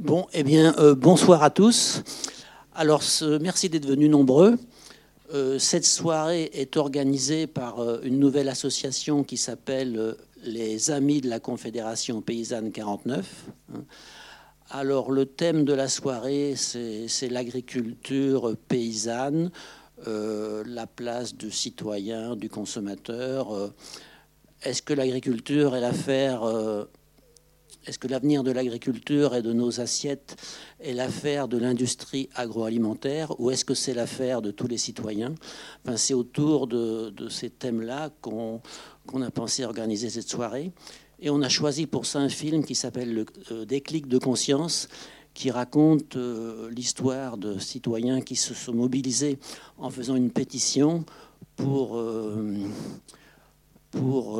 Bon, eh bien, euh, bonsoir à tous. Alors, merci d'être venus nombreux. Euh, cette soirée est organisée par euh, une nouvelle association qui s'appelle les Amis de la Confédération Paysanne 49. Alors, le thème de la soirée, c'est l'agriculture paysanne, la place du citoyen, du consommateur. Est-ce que l'agriculture est l'affaire est-ce que l'avenir de l'agriculture et de nos assiettes est l'affaire de l'industrie agroalimentaire ou est-ce que c'est l'affaire de tous les citoyens? C'est autour de, ces thèmes-là qu'on a pensé organiser cette soirée. Et on a choisi pour ça un film qui s'appelle Le euh, déclic de conscience qui raconte euh, l'histoire de citoyens qui se sont mobilisés en faisant une pétition pour, euh, pour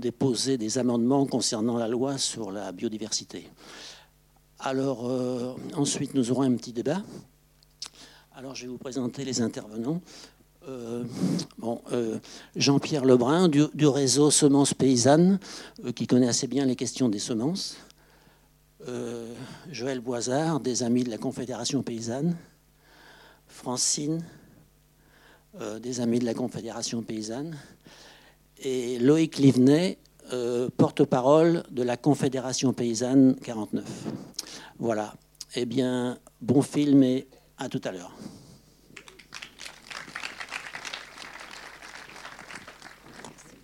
déposer des amendements concernant la loi sur la biodiversité. Alors, euh, ensuite, nous aurons un petit débat. Alors, je vais vous présenter les intervenants. Euh, bon, euh, Jean-Pierre Lebrun du, réseau Semences Paysannes, qui connaît assez bien les questions des semences. Joël Boisard, des Amis de la Confédération Paysanne. Francine, des Amis de la Confédération Paysanne et Loïc Livnet, euh, porte-parole de la Confédération paysanne 49. Voilà. Eh bien, bon film et à tout à l'heure.